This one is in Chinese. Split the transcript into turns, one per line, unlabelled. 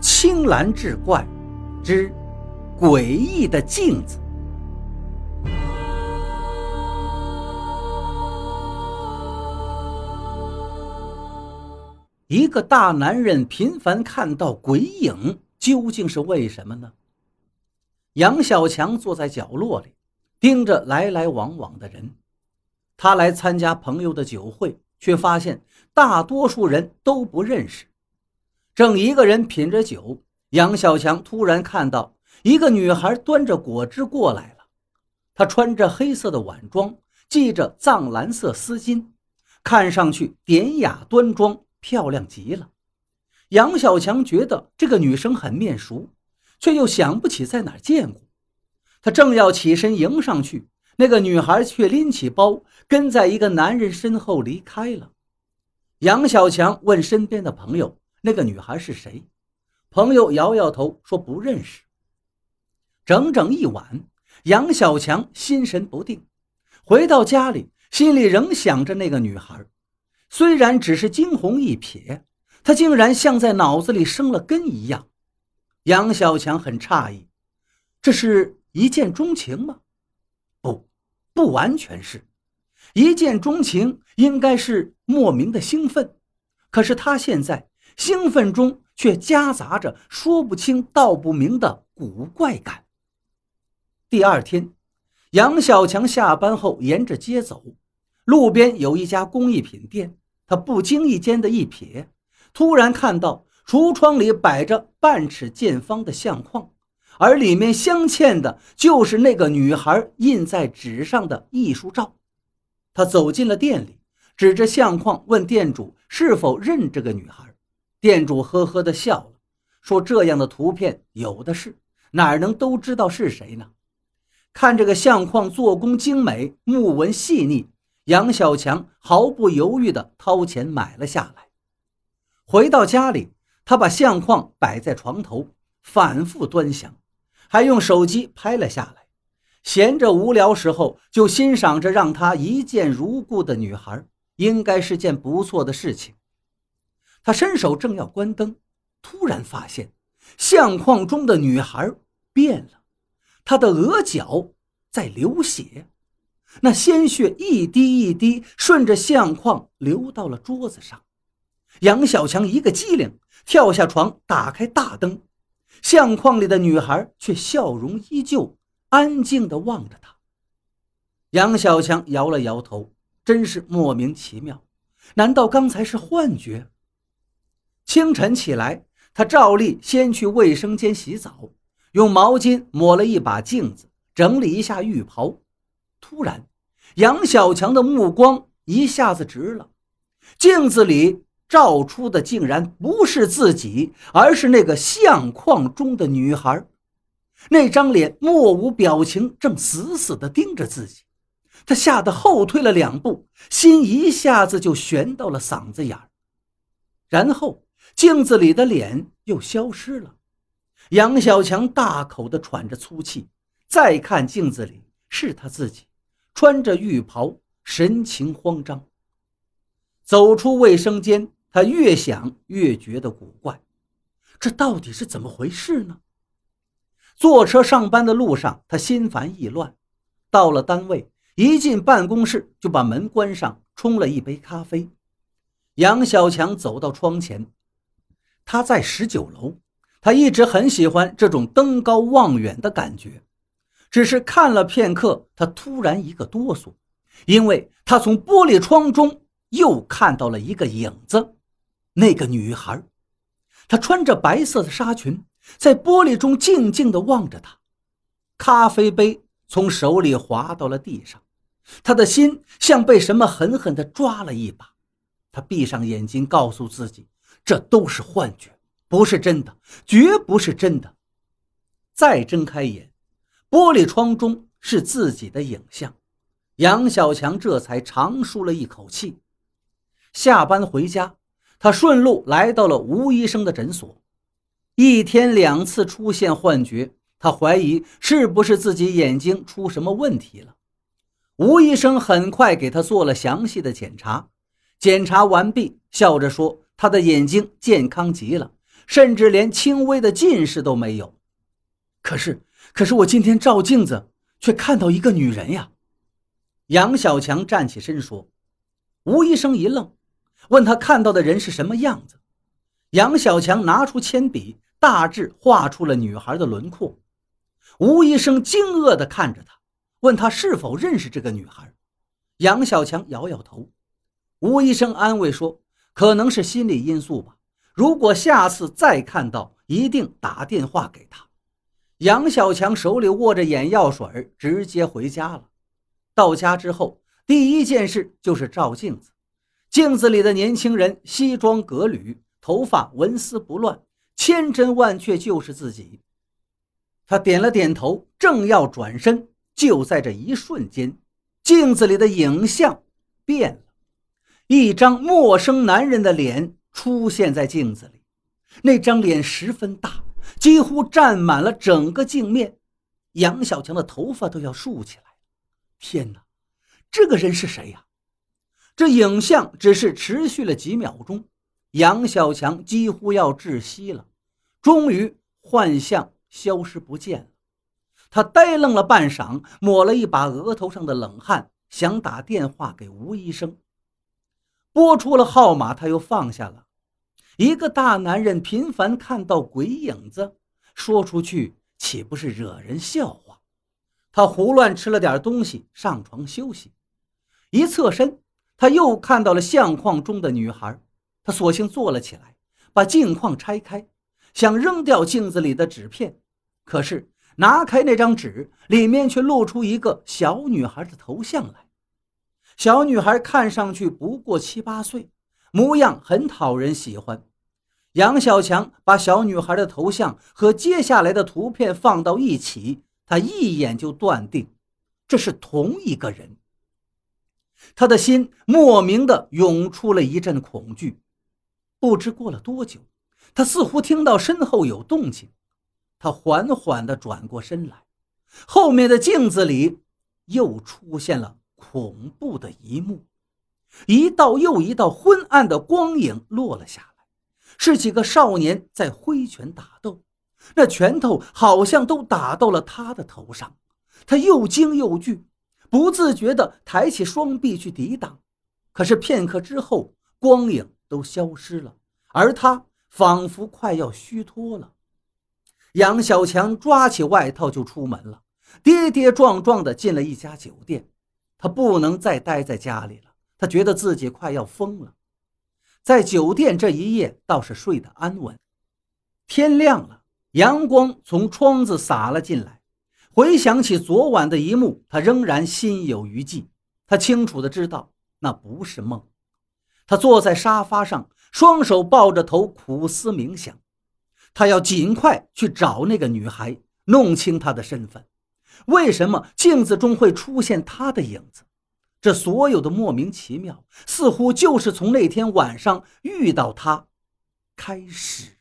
青蓝志怪之诡异的镜子。一个大男人频繁看到鬼影，究竟是为什么呢？杨小强坐在角落里，盯着来来往往的人。他来参加朋友的酒会，却发现大多数人都不认识。正一个人品着酒，杨小强突然看到一个女孩端着果汁过来了。她穿着黑色的晚装，系着藏蓝色丝巾，看上去典雅端庄。漂亮极了，杨小强觉得这个女生很面熟，却又想不起在哪儿见过。他正要起身迎上去，那个女孩却拎起包，跟在一个男人身后离开了。杨小强问身边的朋友：“那个女孩是谁？”朋友摇摇头说：“不认识。”整整一晚，杨小强心神不定，回到家里，心里仍想着那个女孩。虽然只是惊鸿一瞥，他竟然像在脑子里生了根一样。杨小强很诧异，这是一见钟情吗？不，不完全是。一见钟情应该是莫名的兴奋，可是他现在兴奋中却夹杂着说不清道不明的古怪感。第二天，杨小强下班后沿着街走。路边有一家工艺品店，他不经意间的一瞥，突然看到橱窗里摆着半尺见方的相框，而里面镶嵌的就是那个女孩印在纸上的艺术照。他走进了店里，指着相框问店主是否认这个女孩。店主呵呵地笑了，说：“这样的图片有的是，哪能都知道是谁呢？看这个相框做工精美，木纹细腻。”杨小强毫不犹豫地掏钱买了下来。回到家里，他把相框摆在床头，反复端详，还用手机拍了下来。闲着无聊时候，就欣赏着让他一见如故的女孩，应该是件不错的事情。他伸手正要关灯，突然发现相框中的女孩变了，她的额角在流血。那鲜血一滴一滴顺着相框流到了桌子上，杨小强一个机灵，跳下床，打开大灯，相框里的女孩却笑容依旧，安静地望着他。杨小强摇了摇头，真是莫名其妙，难道刚才是幻觉？清晨起来，他照例先去卫生间洗澡，用毛巾抹了一把镜子，整理一下浴袍。突然，杨小强的目光一下子直了，镜子里照出的竟然不是自己，而是那个相框中的女孩。那张脸莫无表情，正死死地盯着自己。他吓得后退了两步，心一下子就悬到了嗓子眼儿。然后，镜子里的脸又消失了。杨小强大口地喘着粗气，再看镜子里，是他自己。穿着浴袍，神情慌张。走出卫生间，他越想越觉得古怪，这到底是怎么回事呢？坐车上班的路上，他心烦意乱。到了单位，一进办公室就把门关上，冲了一杯咖啡。杨小强走到窗前，他在十九楼，他一直很喜欢这种登高望远的感觉。只是看了片刻，他突然一个哆嗦，因为他从玻璃窗中又看到了一个影子，那个女孩，她穿着白色的纱裙，在玻璃中静静地望着他。咖啡杯从手里滑到了地上，他的心像被什么狠狠地抓了一把。他闭上眼睛，告诉自己，这都是幻觉，不是真的，绝不是真的。再睁开眼。玻璃窗中是自己的影像，杨小强这才长舒了一口气。下班回家，他顺路来到了吴医生的诊所。一天两次出现幻觉，他怀疑是不是自己眼睛出什么问题了。吴医生很快给他做了详细的检查，检查完毕，笑着说：“他的眼睛健康极了，甚至连轻微的近视都没有。可是，可是我今天照镜子，却看到一个女人呀！杨小强站起身说。吴医生一愣，问他看到的人是什么样子。杨小强拿出铅笔，大致画出了女孩的轮廓。吴医生惊愕地看着他，问他是否认识这个女孩。杨小强摇摇头。吴医生安慰说：“可能是心理因素吧。如果下次再看到，一定打电话给他。”杨小强手里握着眼药水，直接回家了。到家之后。第一件事就是照镜子，镜子里的年轻人西装革履，头发纹丝不乱，千真万确就是自己。他点了点头，正要转身，就在这一瞬间，镜子里的影像变了，一张陌生男人的脸出现在镜子里。那张脸十分大，几乎占满了整个镜面。杨小强的头发都要竖起来天哪！这个人是谁呀？这影像只是持续了几秒钟，杨小强几乎要窒息了。终于，幻象消失不见了。他呆愣了半晌，抹了一把额头上的冷汗，想打电话给吴医生。拨出了号码，他又放下了。一个大男人频繁看到鬼影子，说出去岂不是惹人笑话？他胡乱吃了点东西，上床休息。一侧身，他又看到了相框中的女孩。他索性坐了起来，把镜框拆开，想扔掉镜子里的纸片。可是拿开那张纸，里面却露出一个小女孩的头像来。小女孩看上去不过七八岁，模样很讨人喜欢。杨小强把小女孩的头像和接下来的图片放到一起，他一眼就断定，这是同一个人。他的心莫名的涌出了一阵恐惧。不知过了多久，他似乎听到身后有动静。他缓缓的转过身来，后面的镜子里又出现了恐怖的一幕：一道又一道昏暗的光影落了下来，是几个少年在挥拳打斗，那拳头好像都打到了他的头上。他又惊又惧。不自觉地抬起双臂去抵挡，可是片刻之后，光影都消失了，而他仿佛快要虚脱了。杨小强抓起外套就出门了，跌跌撞撞的进了一家酒店。他不能再待在家里了，他觉得自己快要疯了。在酒店这一夜倒是睡得安稳。天亮了，阳光从窗子洒了进来。回想起昨晚的一幕，他仍然心有余悸。他清楚的知道那不是梦。他坐在沙发上，双手抱着头，苦思冥想。他要尽快去找那个女孩，弄清她的身份。为什么镜子中会出现他的影子？这所有的莫名其妙，似乎就是从那天晚上遇到他开始。